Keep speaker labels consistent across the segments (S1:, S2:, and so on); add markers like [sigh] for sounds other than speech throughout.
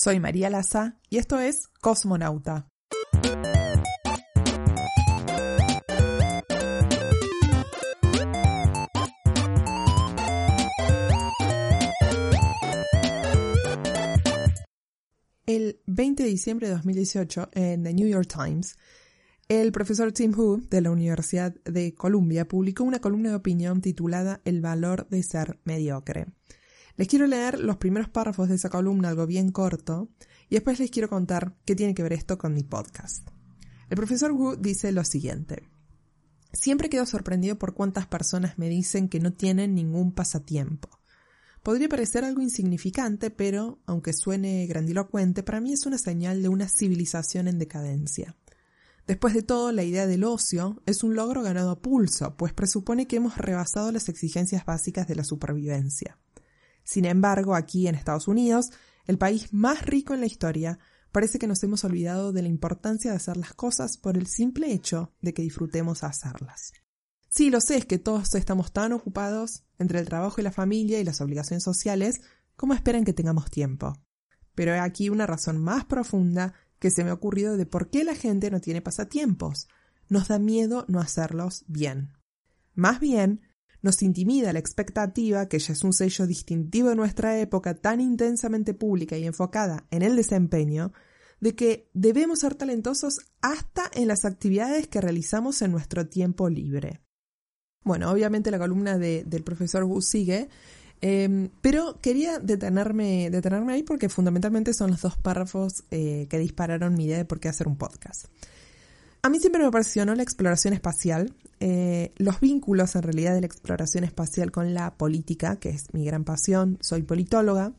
S1: Soy María Laza y esto es Cosmonauta. El 20 de diciembre de 2018, en The New York Times, el profesor Tim Hu de la Universidad de Columbia publicó una columna de opinión titulada El valor de ser mediocre. Les quiero leer los primeros párrafos de esa columna, algo bien corto, y después les quiero contar qué tiene que ver esto con mi podcast. El profesor Wu dice lo siguiente. Siempre quedo sorprendido por cuántas personas me dicen que no tienen ningún pasatiempo. Podría parecer algo insignificante, pero, aunque suene grandilocuente, para mí es una señal de una civilización en decadencia. Después de todo, la idea del ocio es un logro ganado a pulso, pues presupone que hemos rebasado las exigencias básicas de la supervivencia. Sin embargo, aquí en Estados Unidos, el país más rico en la historia, parece que nos hemos olvidado de la importancia de hacer las cosas por el simple hecho de que disfrutemos hacerlas. Sí, lo sé, es que todos estamos tan ocupados entre el trabajo y la familia y las obligaciones sociales como esperan que tengamos tiempo. Pero hay aquí una razón más profunda que se me ha ocurrido de por qué la gente no tiene pasatiempos. Nos da miedo no hacerlos bien. Más bien, nos intimida la expectativa, que ya es un sello distintivo de nuestra época tan intensamente pública y enfocada en el desempeño, de que debemos ser talentosos hasta en las actividades que realizamos en nuestro tiempo libre. Bueno, obviamente la columna del profesor Wu sigue, em, pero quería detenerme, detenerme ahí porque fundamentalmente son los dos párrafos eh, que dispararon mi idea de por qué hacer un podcast. A mí siempre me apasionó la exploración espacial, eh, los vínculos en realidad de la exploración espacial con la política, que es mi gran pasión, soy politóloga.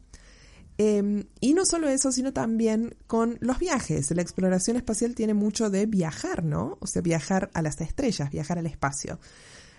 S1: Em, y no solo eso, sino también con los viajes. La exploración espacial tiene mucho de viajar, ¿no? O sea, viajar a las estrellas, viajar al espacio.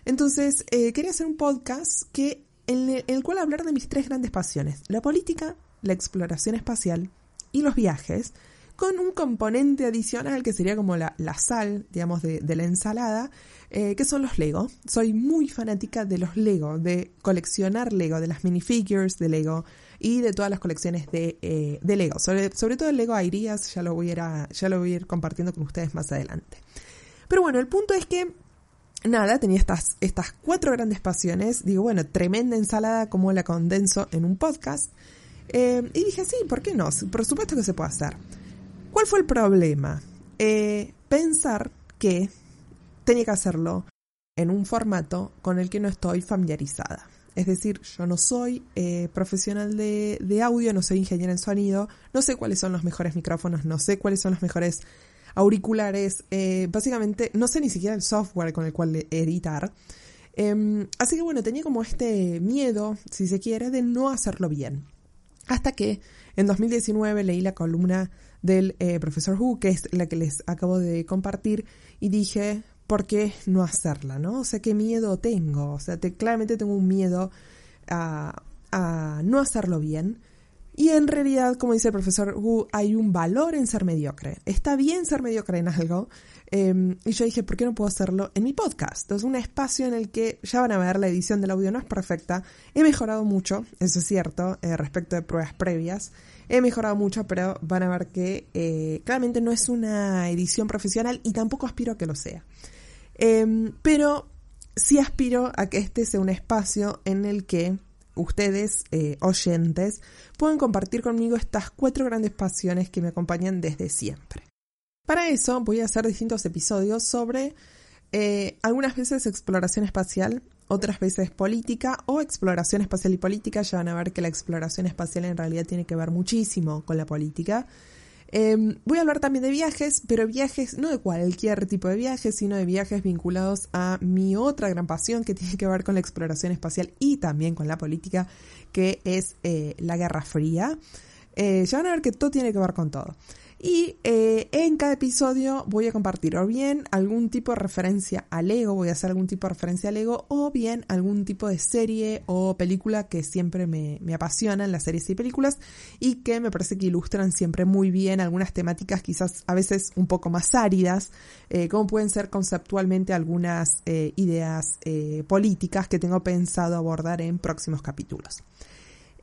S1: Entonces, eh, quería hacer un podcast que, en el cual hablar de mis tres grandes pasiones, la política, la exploración espacial y los viajes, con un componente adicional que sería como la, sal, digamos, de, la ensalada, eh, que son los Lego. Soy muy fanática de los Lego, de coleccionar Lego, de las minifigures de Lego y de todas las colecciones de, eh, Lego. Sobre, sobre, todo el Lego Airías, ya lo, voy a, ya lo voy a ir compartiendo con ustedes más adelante. Pero bueno, el punto es que nada, tenía estas, estas cuatro grandes pasiones. Digo, bueno, tremenda ensalada como la condenso en un podcast. Eh, y dije, sí, ¿por qué no? Por supuesto que se puede hacer. ¿Cuál fue el problema? Eh, pensar que tenía que hacerlo en un formato con el que no estoy familiarizada. Es decir, yo no soy eh, profesional de, audio, no soy ingeniero en sonido, no sé cuáles son los mejores micrófonos, no sé cuáles son los mejores auriculares, eh, básicamente no sé ni siquiera el software con el cual editar. Em, así que bueno, tenía como este miedo, si se quiere, de no hacerlo bien. Hasta que en 2019 leí la columna del eh, profesor Hu, que es la que les acabo de compartir, y dije, ¿por qué no hacerla? ¿no? O sea, ¿qué miedo tengo? O sea, claramente tengo un miedo a, a no hacerlo bien. Y en realidad, como dice el profesor Wu, hay un valor en ser mediocre. Está bien ser mediocre en algo. Em, y yo dije, ¿por qué no puedo hacerlo en mi podcast? Es un espacio en el que ya van a ver, la edición del audio no es perfecta. He mejorado mucho, eso es cierto, eh, respecto de pruebas previas. He mejorado mucho, pero van a ver que eh, claramente no es una edición profesional y tampoco aspiro a que lo sea. Em, pero sí aspiro a que este sea un espacio en el que ustedes, eh, oyentes, puedan compartir conmigo estas cuatro grandes pasiones que me acompañan desde siempre. Para eso voy a hacer distintos episodios sobre eh, algunas veces exploración espacial, otras veces política o exploración espacial y política. Ya van a ver que la exploración espacial en realidad tiene que ver muchísimo con la política. Em, voy a hablar también de viajes, pero viajes no de cualquier tipo de viajes, sino de viajes vinculados a mi otra gran pasión que tiene que ver con la exploración espacial y también con la política, que es eh, la Guerra Fría. Eh, ya van a ver que todo tiene que ver con todo. Y eh, en cada episodio voy a compartir o bien algún tipo de referencia al Lego, voy a hacer algún tipo de referencia al Lego, o bien algún tipo de serie o película que siempre me, me apasionan, las series y películas, y que me parece que ilustran siempre muy bien algunas temáticas quizás a veces un poco más áridas, eh, como pueden ser conceptualmente algunas eh, ideas políticas que tengo pensado abordar en próximos capítulos.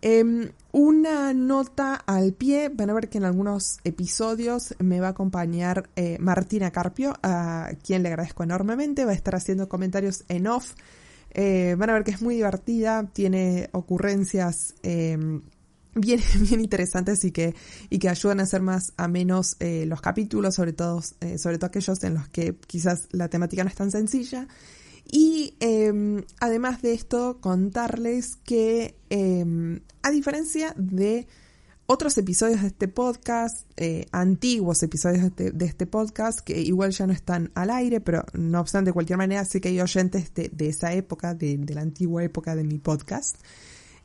S1: Em, una nota al pie, van a ver que en algunos episodios me va a acompañar eh, Martina Carpio, a quien le agradezco enormemente, va a estar haciendo comentarios en off. Eh, van a ver que es muy divertida, tiene ocurrencias em, bien, [laughs] bien interesantes y que, y que ayudan a hacer más a menos eh, los capítulos, sobre todo, sobre todo aquellos en los que quizás la temática no es tan sencilla. Y em, además de esto, contarles que em, a diferencia de otros episodios de este podcast, eh, antiguos episodios este, de este, podcast, que igual ya no están al aire, pero no obstante, de cualquier manera, sé que hay oyentes de, esa época, de, la antigua época de mi podcast.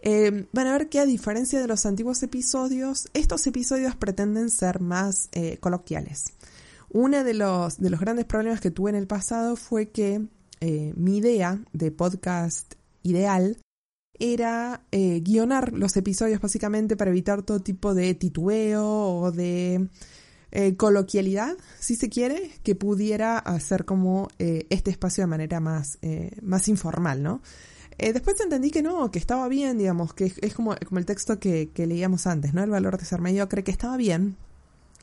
S1: Em, van a ver que a diferencia de los antiguos episodios, estos episodios pretenden ser más eh, coloquiales. Uno de los, de los grandes problemas que tuve en el pasado fue que eh, mi idea de podcast ideal era eh, guionar los episodios básicamente para evitar todo tipo de titubeo o de eh, coloquialidad, si se quiere, que pudiera hacer como este espacio de manera más, más informal, ¿no? después entendí que no, que estaba bien, digamos, que es, como, como el texto que, que, leíamos antes, ¿no? El valor de ser mediocre, que estaba bien.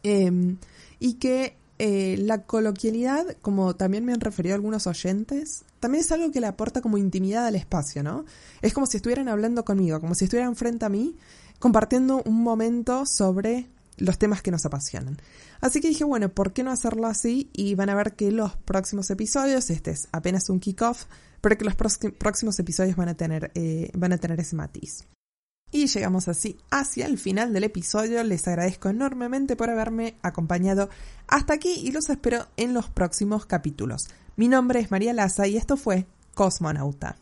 S1: Em, y que eh, la coloquialidad, como también me han referido algunos oyentes, también es algo que le aporta como intimidad al espacio, ¿no? Es como si estuvieran hablando conmigo, como si estuvieran frente a mí, compartiendo un momento sobre los temas que nos apasionan. Así que dije, bueno, ¿por qué no hacerlo así? Y van a ver que los próximos episodios, este es apenas un kickoff, pero que los próximos episodios van a tener, eh, van a tener ese matiz. Y llegamos así hacia el final del episodio. Les agradezco enormemente por haberme acompañado hasta aquí y los espero en los próximos capítulos. Mi nombre es María Laza y esto fue Cosmonauta.